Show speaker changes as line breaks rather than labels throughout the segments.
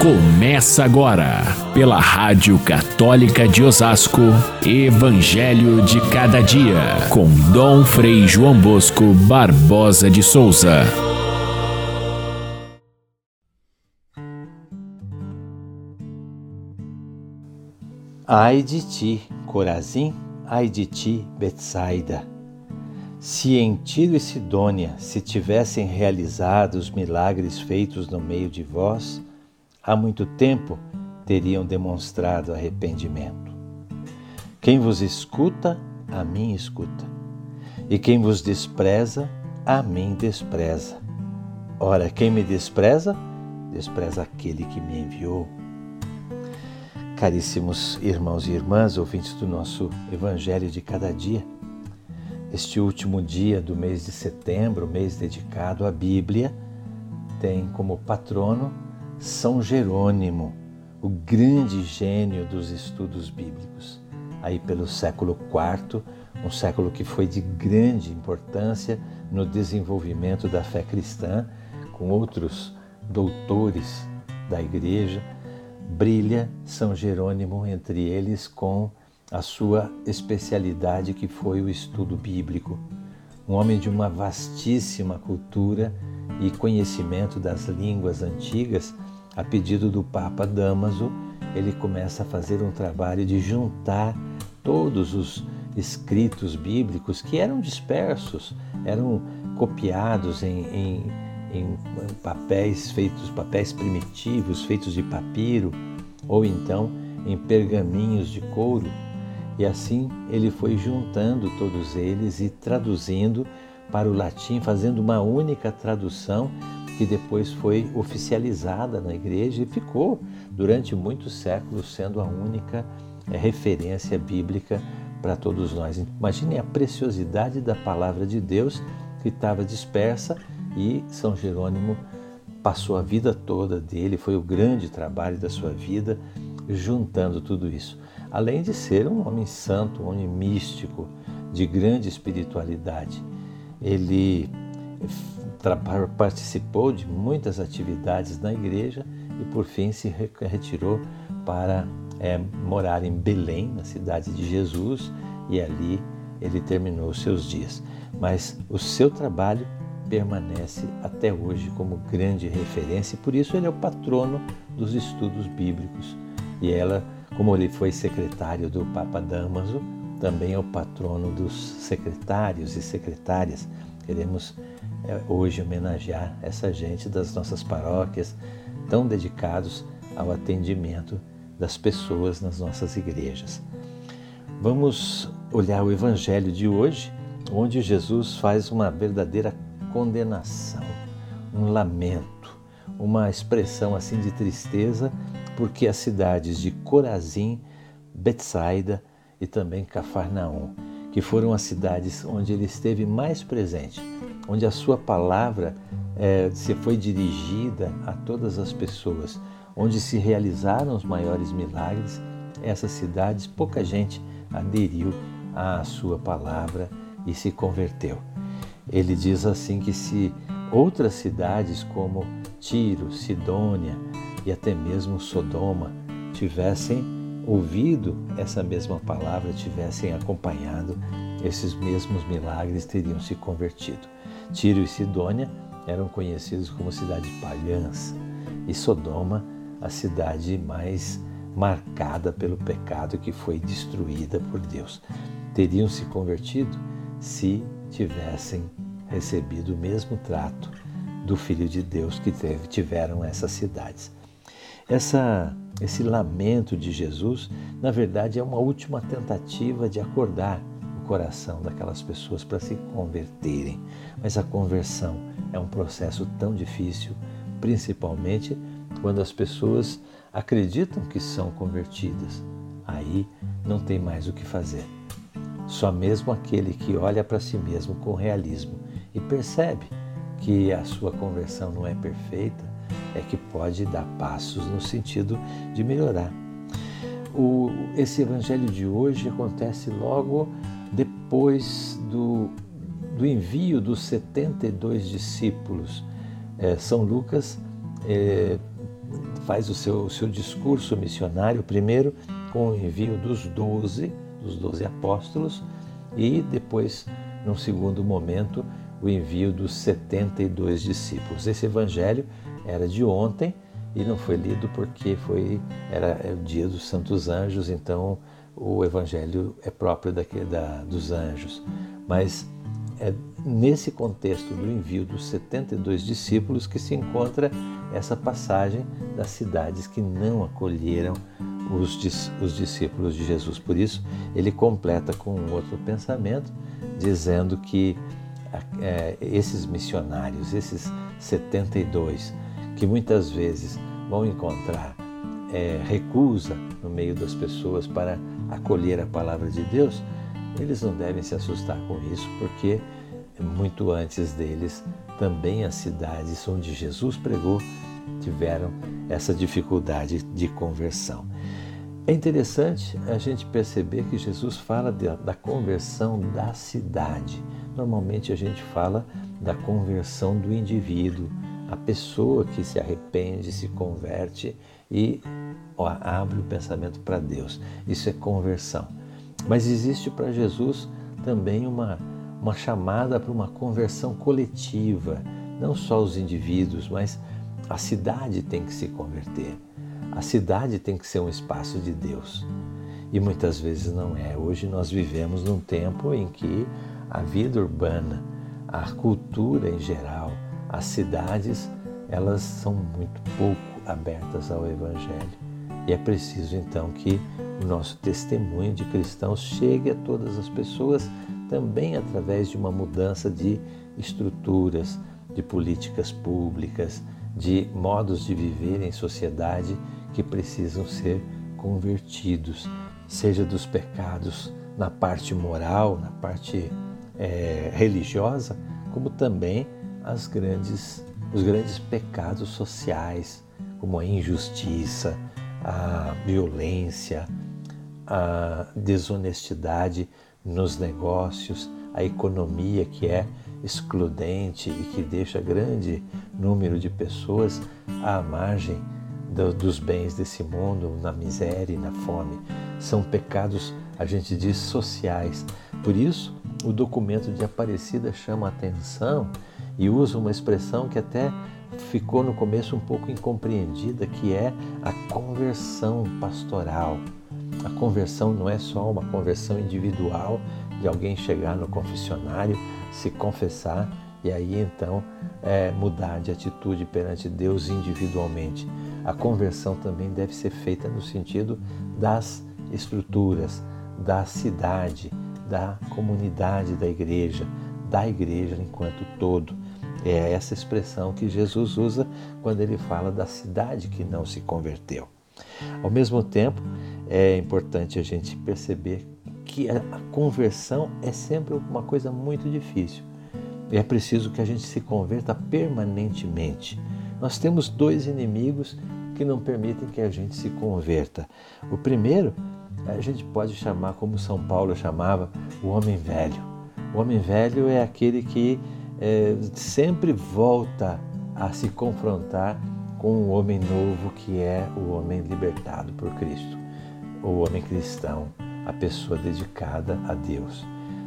Começa agora, pela Rádio Católica de Osasco, Evangelho de Cada Dia, com Dom Frei João Bosco Barbosa de Souza.
Ai de ti, Corazim, ai de ti, Betsaida. Se em Tiro e Sidônia se tivessem realizado os milagres feitos no meio de vós, há muito tempo teriam demonstrado arrependimento. Quem vos escuta, a mim escuta, e quem vos despreza, a mim despreza. Ora, quem me despreza, despreza aquele que me enviou. Caríssimos irmãos e irmãs, ouvintes do nosso Evangelho de cada dia, este último dia do mês de setembro, mês dedicado à Bíblia, tem como patrono são Jerônimo, o grande gênio dos estudos bíblicos. Aí pelo século IV, um século que foi de grande importância no desenvolvimento da fé cristã, com outros doutores da igreja, brilha São Jerônimo entre eles com a sua especialidade que foi o estudo bíblico. Um homem de uma vastíssima cultura e conhecimento das línguas antigas, a pedido do Papa Damaso, ele começa a fazer um trabalho de juntar todos os escritos bíblicos que eram dispersos, eram copiados em, em, em papéis feitos, papéis primitivos, feitos de papiro, ou então em pergaminhos de couro. E assim ele foi juntando todos eles e traduzindo para o latim, fazendo uma única tradução que depois foi oficializada na igreja e ficou durante muitos séculos sendo a única é, referência bíblica para todos nós. Imaginem a preciosidade da palavra de Deus que estava dispersa e São Jerônimo passou a vida toda dele, foi o grande trabalho da sua vida juntando tudo isso. Além de ser um homem santo, um homem místico, de grande espiritualidade. Ele participou de muitas atividades na igreja e por fim se retirou para é, morar em Belém, na cidade de Jesus, e ali ele terminou seus dias. Mas o seu trabalho permanece até hoje como grande referência e por isso ele é o patrono dos estudos bíblicos. E ela, como ele foi secretário do Papa Damaso, também é o patrono dos secretários e secretárias. Queremos hoje homenagear essa gente das nossas paróquias, tão dedicados ao atendimento das pessoas nas nossas igrejas. Vamos olhar o Evangelho de hoje, onde Jesus faz uma verdadeira condenação, um lamento, uma expressão assim de tristeza, porque as cidades de Corazim, Betsaida e também Cafarnaum, que foram as cidades onde ele esteve mais presente, onde a sua palavra é, se foi dirigida a todas as pessoas, onde se realizaram os maiores milagres, essas cidades pouca gente aderiu à sua palavra e se converteu. Ele diz assim que se outras cidades como Tiro, Sidônia e até mesmo Sodoma tivessem ouvido essa mesma palavra, tivessem acompanhado esses mesmos milagres, teriam se convertido. Tiro e Sidônia eram conhecidos como cidades pagãs e Sodoma a cidade mais marcada pelo pecado que foi destruída por Deus. Teriam se convertido se tivessem recebido o mesmo trato do Filho de Deus que teve, tiveram essas cidades. Essa, esse lamento de Jesus, na verdade, é uma última tentativa de acordar coração daquelas pessoas para se converterem. Mas a conversão é um processo tão difícil, principalmente quando as pessoas acreditam que são convertidas. Aí não tem mais o que fazer. Só mesmo aquele que olha para si mesmo com realismo e percebe que a sua conversão não é perfeita é que pode dar passos no sentido de melhorar. O, esse evangelho de hoje acontece logo depois do, do envio dos 72 discípulos. É, São Lucas é, faz o seu, o seu discurso missionário, primeiro com o envio dos doze, dos doze apóstolos, e depois, num segundo momento, o envio dos 72 discípulos. Esse evangelho era de ontem e não foi lido porque foi era é o dia dos santos anjos, então o evangelho é próprio daquele, da, dos anjos. Mas é nesse contexto do envio dos 72 discípulos que se encontra essa passagem das cidades que não acolheram os, os discípulos de Jesus. Por isso, ele completa com um outro pensamento, dizendo que é, esses missionários, esses 72, que muitas vezes vão encontrar é, recusa no meio das pessoas para acolher a palavra de Deus, eles não devem se assustar com isso, porque muito antes deles, também as cidades onde Jesus pregou tiveram essa dificuldade de conversão. É interessante a gente perceber que Jesus fala de, da conversão da cidade. Normalmente a gente fala da conversão do indivíduo, a pessoa que se arrepende, se converte e ó, abre o pensamento para Deus. Isso é conversão. Mas existe para Jesus também uma, uma chamada para uma conversão coletiva. Não só os indivíduos, mas a cidade tem que se converter. A cidade tem que ser um espaço de Deus. E muitas vezes não é. Hoje nós vivemos num tempo em que a vida urbana, a cultura em geral, as cidades, elas são muito pouco abertas ao Evangelho. E é preciso então que o nosso testemunho de cristãos chegue a todas as pessoas também através de uma mudança de estruturas, de políticas públicas, de modos de viver em sociedade que precisam ser convertidos, seja dos pecados na parte moral, na parte é, religiosa, como também as grandes, os grandes pecados sociais, como a injustiça, a violência, a desonestidade nos negócios, a economia que é excludente e que deixa grande número de pessoas à margem do, dos bens desse mundo, na miséria e na fome. São pecados, a gente diz, sociais. Por isso, o documento de Aparecida chama a atenção e usa uma expressão que até ficou no começo um pouco incompreendida, que é a conversão pastoral. A conversão não é só uma conversão individual de alguém chegar no confessionário, se confessar e aí então é, mudar de atitude perante Deus individualmente. A conversão também deve ser feita no sentido das estruturas, da cidade, da comunidade da igreja, da igreja enquanto todo. É essa expressão que Jesus usa quando ele fala da cidade que não se converteu. Ao mesmo tempo, é importante a gente perceber que a conversão é sempre uma coisa muito difícil. É preciso que a gente se converta permanentemente. Nós temos dois inimigos que não permitem que a gente se converta. O primeiro, a gente pode chamar como São Paulo chamava, o homem velho. O homem velho é aquele que é, sempre volta a se confrontar com o homem novo que é o homem libertado por Cristo, o homem cristão, a pessoa dedicada a Deus.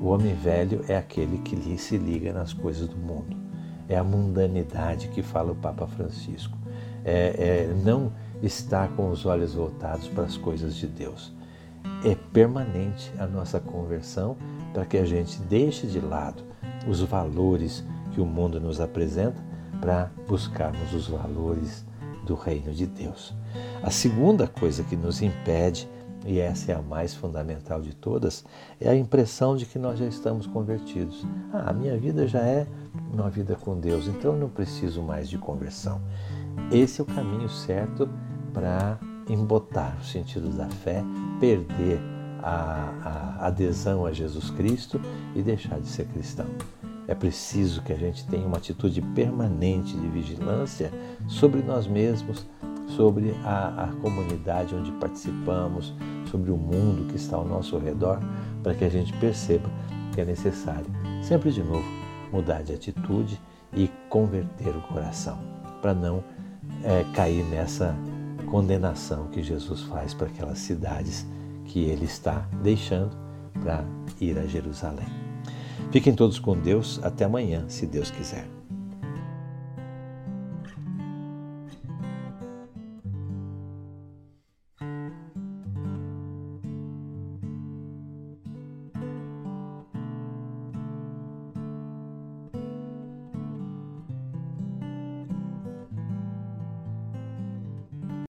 O homem velho é aquele que se liga nas coisas do mundo. É a mundanidade que fala o Papa Francisco. É, é não estar com os olhos voltados para as coisas de Deus. É permanente a nossa conversão para que a gente deixe de lado os valores que o mundo nos apresenta para buscarmos os valores do reino de Deus. A segunda coisa que nos impede, e essa é a mais fundamental de todas, é a impressão de que nós já estamos convertidos. Ah, a minha vida já é uma vida com Deus, então eu não preciso mais de conversão. Esse é o caminho certo para embotar o sentido da fé, perder a, a adesão a Jesus Cristo e deixar de ser cristão. É preciso que a gente tenha uma atitude permanente de vigilância sobre nós mesmos, sobre a, a, comunidade onde participamos, sobre o mundo que está ao nosso redor, para que a gente perceba que é necessário, sempre de novo, mudar de atitude e converter o coração, para não é, cair nessa condenação que Jesus faz para aquelas cidades que ele está deixando para ir a Jerusalém. Fiquem todos com Deus. Até amanhã, se Deus quiser.